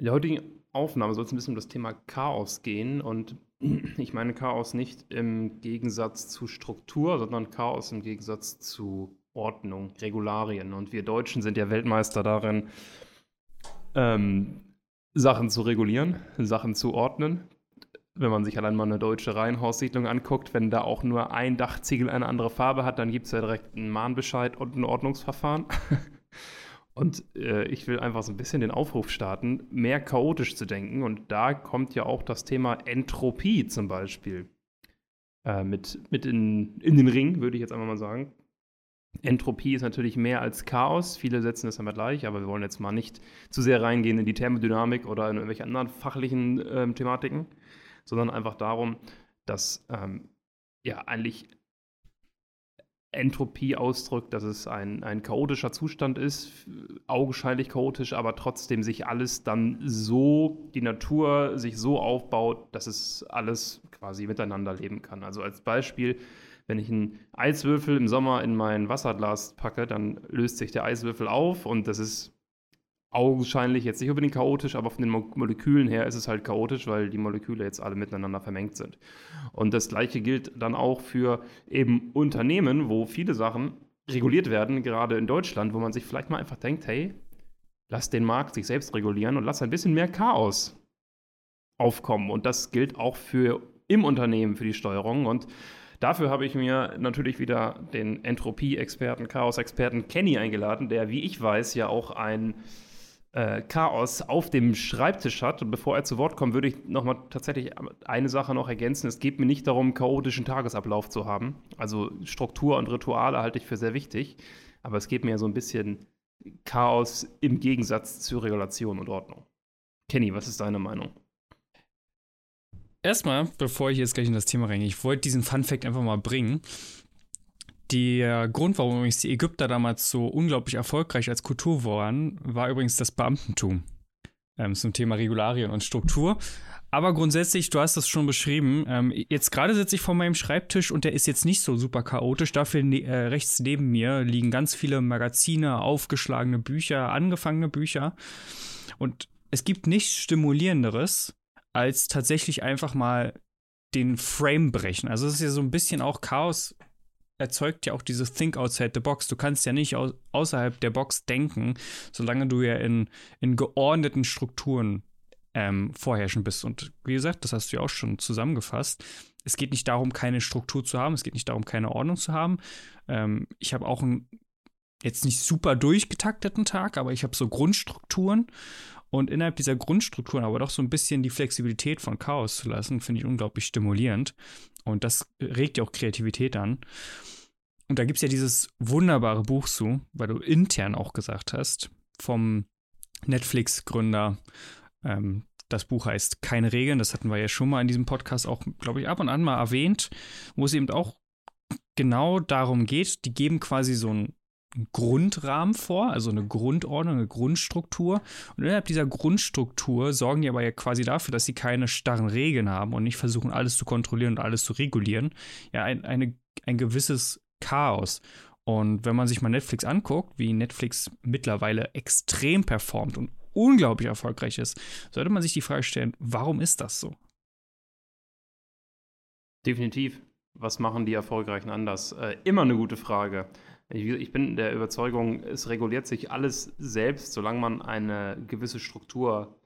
In der heutigen Aufnahme soll es ein bisschen um das Thema Chaos gehen und ich meine Chaos nicht im Gegensatz zu Struktur, sondern Chaos im Gegensatz zu Ordnung, Regularien. Und wir Deutschen sind ja Weltmeister darin, ähm, Sachen zu regulieren, Sachen zu ordnen. Wenn man sich allein mal eine deutsche Reihenhaussiedlung anguckt, wenn da auch nur ein Dachziegel eine andere Farbe hat, dann gibt es ja direkt einen Mahnbescheid und ein Ordnungsverfahren. Und äh, ich will einfach so ein bisschen den Aufruf starten, mehr chaotisch zu denken. Und da kommt ja auch das Thema Entropie zum Beispiel äh, mit, mit in, in den Ring, würde ich jetzt einfach mal sagen. Entropie ist natürlich mehr als Chaos. Viele setzen das damit gleich, aber wir wollen jetzt mal nicht zu sehr reingehen in die Thermodynamik oder in irgendwelche anderen fachlichen ähm, Thematiken, sondern einfach darum, dass ähm, ja eigentlich Entropie ausdrückt, dass es ein, ein chaotischer Zustand ist, augenscheinlich chaotisch, aber trotzdem sich alles dann so, die Natur sich so aufbaut, dass es alles quasi miteinander leben kann. Also als Beispiel, wenn ich einen Eiswürfel im Sommer in mein Wasserglas packe, dann löst sich der Eiswürfel auf und das ist augenscheinlich jetzt nicht unbedingt chaotisch, aber von den Mo Molekülen her ist es halt chaotisch, weil die Moleküle jetzt alle miteinander vermengt sind. Und das gleiche gilt dann auch für eben Unternehmen, wo viele Sachen reguliert werden, gerade in Deutschland, wo man sich vielleicht mal einfach denkt, hey, lass den Markt sich selbst regulieren und lass ein bisschen mehr Chaos aufkommen. Und das gilt auch für im Unternehmen, für die Steuerung. Und Dafür habe ich mir natürlich wieder den Entropie-Experten, Chaos-Experten Kenny eingeladen, der, wie ich weiß, ja auch ein äh, Chaos auf dem Schreibtisch hat. Und bevor er zu Wort kommt, würde ich nochmal tatsächlich eine Sache noch ergänzen. Es geht mir nicht darum, chaotischen Tagesablauf zu haben. Also Struktur und Rituale halte ich für sehr wichtig. Aber es geht mir so ein bisschen Chaos im Gegensatz zu Regulation und Ordnung. Kenny, was ist deine Meinung? Erstmal, bevor ich jetzt gleich in das Thema reingehe, ich wollte diesen Fun Fact einfach mal bringen. Der Grund, warum übrigens die Ägypter damals so unglaublich erfolgreich als Kultur waren, war übrigens das Beamtentum ähm, zum Thema Regularien und Struktur. Aber grundsätzlich, du hast das schon beschrieben. Ähm, jetzt gerade sitze ich vor meinem Schreibtisch und der ist jetzt nicht so super chaotisch. Dafür ne äh, rechts neben mir liegen ganz viele Magazine, aufgeschlagene Bücher, angefangene Bücher. Und es gibt nichts Stimulierenderes, als tatsächlich einfach mal den Frame brechen. Also es ist ja so ein bisschen auch Chaos erzeugt ja auch dieses Think outside the box. Du kannst ja nicht au außerhalb der Box denken, solange du ja in, in geordneten Strukturen ähm, vorherrschen bist. Und wie gesagt, das hast du ja auch schon zusammengefasst. Es geht nicht darum, keine Struktur zu haben, es geht nicht darum, keine Ordnung zu haben. Ähm, ich habe auch einen jetzt nicht super durchgetakteten Tag, aber ich habe so Grundstrukturen und innerhalb dieser Grundstrukturen aber doch so ein bisschen die Flexibilität von Chaos zu lassen, finde ich unglaublich stimulierend. Und das regt ja auch Kreativität an. Und da gibt es ja dieses wunderbare Buch zu, weil du intern auch gesagt hast, vom Netflix-Gründer. Ähm, das Buch heißt Keine Regeln. Das hatten wir ja schon mal in diesem Podcast auch, glaube ich, ab und an mal erwähnt, wo es eben auch genau darum geht. Die geben quasi so ein Grundrahmen vor, also eine Grundordnung, eine Grundstruktur. Und innerhalb dieser Grundstruktur sorgen die aber ja quasi dafür, dass sie keine starren Regeln haben und nicht versuchen, alles zu kontrollieren und alles zu regulieren. Ja, ein, eine, ein gewisses Chaos. Und wenn man sich mal Netflix anguckt, wie Netflix mittlerweile extrem performt und unglaublich erfolgreich ist, sollte man sich die Frage stellen, warum ist das so? Definitiv. Was machen die Erfolgreichen anders? Äh, immer eine gute Frage. Ich, bin der Überzeugung, es reguliert sich alles selbst, solange man eine gewisse Struktur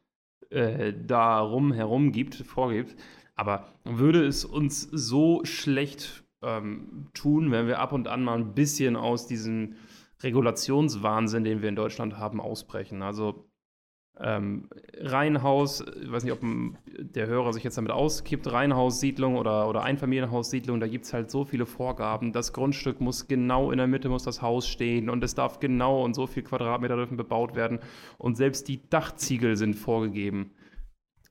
äh, darum herum gibt, vorgibt. Aber würde es uns so schlecht ähm, tun, wenn wir ab und an mal ein bisschen aus diesem Regulationswahnsinn, den wir in Deutschland haben, ausbrechen? Also ähm, Reihenhaus, ich weiß nicht, ob der Hörer sich jetzt damit auskippt, Reihenhaussiedlung oder, oder Einfamilienhaussiedlung, da gibt es halt so viele Vorgaben. Das Grundstück muss genau in der Mitte muss das Haus stehen und es darf genau und so viel Quadratmeter dürfen bebaut werden. Und selbst die Dachziegel sind vorgegeben.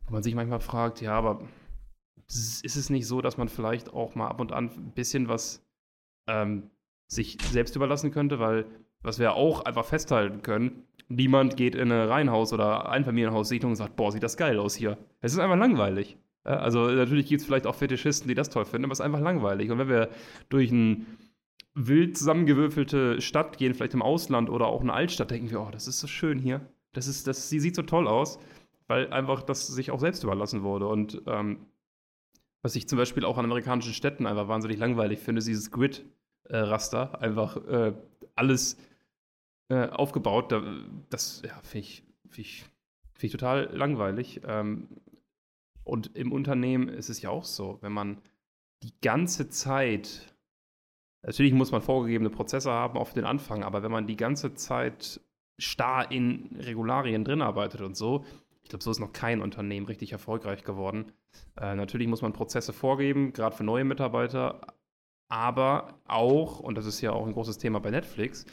Wo man sich manchmal fragt, ja, aber ist es nicht so, dass man vielleicht auch mal ab und an ein bisschen was ähm, sich selbst überlassen könnte? Weil, was wir auch einfach festhalten können, Niemand geht in eine Reihenhaus- oder Einfamilienhaussiedlung und sagt, boah, sieht das geil aus hier. Es ist einfach langweilig. Also natürlich gibt es vielleicht auch Fetischisten, die das toll finden, aber es ist einfach langweilig. Und wenn wir durch eine wild zusammengewürfelte Stadt gehen, vielleicht im Ausland oder auch eine Altstadt, denken wir, oh, das ist so schön hier. Das, ist, das sieht so toll aus. weil einfach das sich auch selbst überlassen wurde. Und ähm, was ich zum Beispiel auch an amerikanischen Städten einfach wahnsinnig langweilig finde, ist dieses Grid-Raster. einfach äh, alles äh, aufgebaut. Da, das ja, finde ich, find ich, find ich total langweilig. Ähm, und im Unternehmen ist es ja auch so, wenn man die ganze Zeit, natürlich muss man vorgegebene Prozesse haben auf den Anfang, aber wenn man die ganze Zeit starr in Regularien drin arbeitet und so, ich glaube, so ist noch kein Unternehmen richtig erfolgreich geworden. Äh, natürlich muss man Prozesse vorgeben, gerade für neue Mitarbeiter, aber auch, und das ist ja auch ein großes Thema bei Netflix,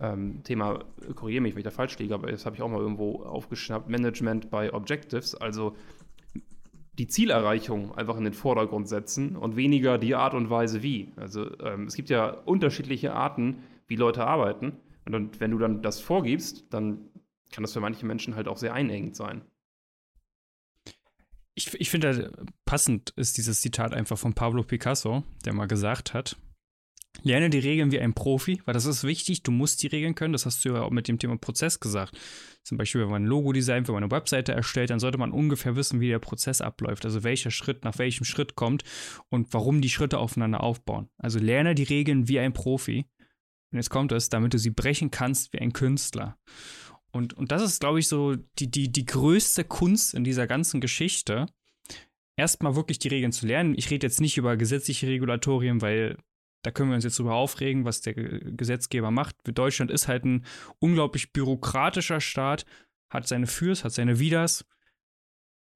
ähm, Thema, korrigiere mich, wenn ich da falsch liege, aber das habe ich auch mal irgendwo aufgeschnappt, Management bei Objectives, also die Zielerreichung einfach in den Vordergrund setzen und weniger die Art und Weise wie. Also ähm, es gibt ja unterschiedliche Arten, wie Leute arbeiten. Und dann, wenn du dann das vorgibst, dann kann das für manche Menschen halt auch sehr einengend sein. Ich, ich finde, passend ist dieses Zitat einfach von Pablo Picasso, der mal gesagt hat, Lerne die Regeln wie ein Profi, weil das ist wichtig. Du musst die Regeln können. Das hast du ja auch mit dem Thema Prozess gesagt. Zum Beispiel, wenn man ein Logo designt, wenn man eine Webseite erstellt, dann sollte man ungefähr wissen, wie der Prozess abläuft. Also welcher Schritt nach welchem Schritt kommt und warum die Schritte aufeinander aufbauen. Also lerne die Regeln wie ein Profi. Und jetzt kommt es, damit du sie brechen kannst wie ein Künstler. Und, und das ist, glaube ich, so die, die, die größte Kunst in dieser ganzen Geschichte. Erstmal wirklich die Regeln zu lernen. Ich rede jetzt nicht über gesetzliche Regulatorien, weil da können wir uns jetzt drüber aufregen, was der Gesetzgeber macht. Deutschland ist halt ein unglaublich bürokratischer Staat, hat seine Fürs, hat seine Widers.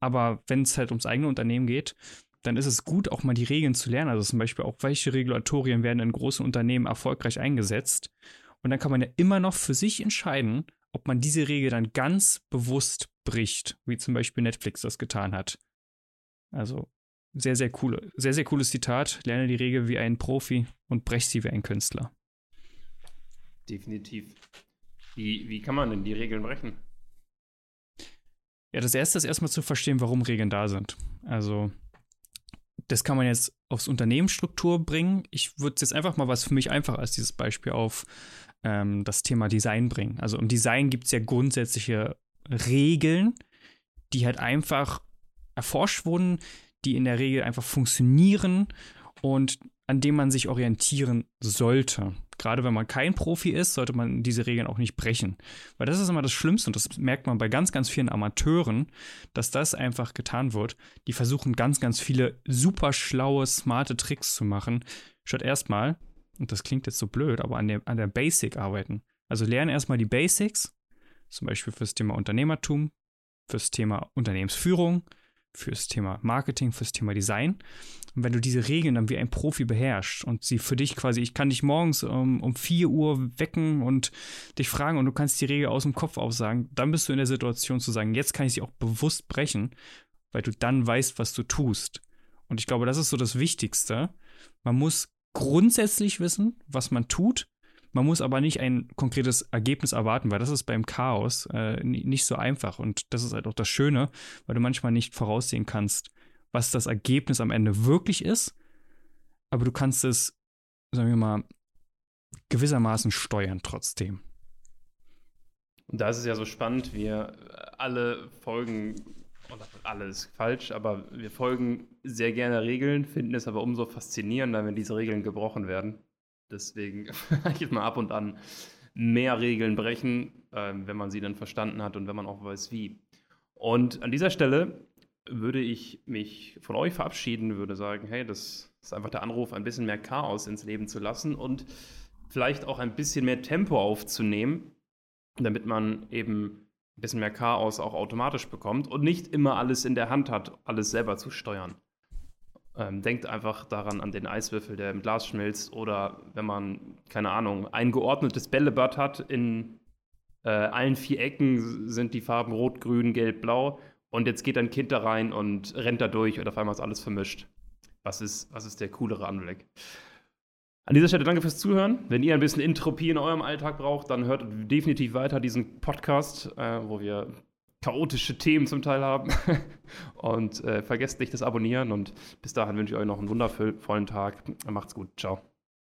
Aber wenn es halt ums eigene Unternehmen geht, dann ist es gut, auch mal die Regeln zu lernen. Also zum Beispiel auch, welche Regulatorien werden in großen Unternehmen erfolgreich eingesetzt. Und dann kann man ja immer noch für sich entscheiden, ob man diese Regel dann ganz bewusst bricht, wie zum Beispiel Netflix das getan hat. Also sehr, sehr coole, sehr, sehr cooles Zitat. Lerne die Regel wie ein Profi und brech sie wie ein Künstler. Definitiv. Wie, wie kann man denn die Regeln brechen? Ja, das erste ist erstmal zu verstehen, warum Regeln da sind. Also, das kann man jetzt aufs Unternehmensstruktur bringen. Ich würde jetzt einfach mal was für mich einfach als dieses Beispiel auf ähm, das Thema Design bringen. Also im Design gibt es ja grundsätzliche Regeln, die halt einfach erforscht wurden, die in der Regel einfach funktionieren und an dem man sich orientieren sollte. Gerade wenn man kein Profi ist, sollte man diese Regeln auch nicht brechen. Weil das ist immer das Schlimmste und das merkt man bei ganz, ganz vielen Amateuren, dass das einfach getan wird. Die versuchen ganz, ganz viele super schlaue, smarte Tricks zu machen, statt erstmal, und das klingt jetzt so blöd, aber an der, an der Basic arbeiten. Also lernen erstmal die Basics, zum Beispiel fürs Thema Unternehmertum, fürs Thema Unternehmensführung, fürs Thema Marketing, fürs Thema Design. Und wenn du diese Regeln dann wie ein Profi beherrschst und sie für dich quasi, ich kann dich morgens um, um 4 Uhr wecken und dich fragen und du kannst die Regel aus dem Kopf aufsagen, dann bist du in der Situation zu sagen, jetzt kann ich sie auch bewusst brechen, weil du dann weißt, was du tust. Und ich glaube, das ist so das Wichtigste. Man muss grundsätzlich wissen, was man tut, man muss aber nicht ein konkretes Ergebnis erwarten, weil das ist beim Chaos äh, nicht so einfach. Und das ist halt auch das Schöne, weil du manchmal nicht voraussehen kannst, was das Ergebnis am Ende wirklich ist. Aber du kannst es, sagen wir mal, gewissermaßen steuern trotzdem. Und da ist es ja so spannend, wir alle folgen, oder alle ist falsch, aber wir folgen sehr gerne Regeln, finden es aber umso faszinierender, wenn diese Regeln gebrochen werden. Deswegen vielleicht mal ab und an mehr Regeln brechen, äh, wenn man sie dann verstanden hat und wenn man auch weiß, wie. Und an dieser Stelle würde ich mich von euch verabschieden, würde sagen, hey, das ist einfach der Anruf, ein bisschen mehr Chaos ins Leben zu lassen und vielleicht auch ein bisschen mehr Tempo aufzunehmen, damit man eben ein bisschen mehr Chaos auch automatisch bekommt und nicht immer alles in der Hand hat, alles selber zu steuern. Ähm, denkt einfach daran an den Eiswürfel, der im Glas schmilzt. Oder wenn man, keine Ahnung, ein geordnetes Bällebad hat, in äh, allen vier Ecken sind die Farben rot, grün, gelb, blau. Und jetzt geht ein Kind da rein und rennt da durch und auf einmal ist alles vermischt. Was ist, was ist der coolere Anblick? An dieser Stelle danke fürs Zuhören. Wenn ihr ein bisschen Entropie in eurem Alltag braucht, dann hört definitiv weiter diesen Podcast, äh, wo wir chaotische Themen zum Teil haben. und äh, vergesst nicht das Abonnieren und bis dahin wünsche ich euch noch einen wundervollen Tag. Macht's gut. Ciao.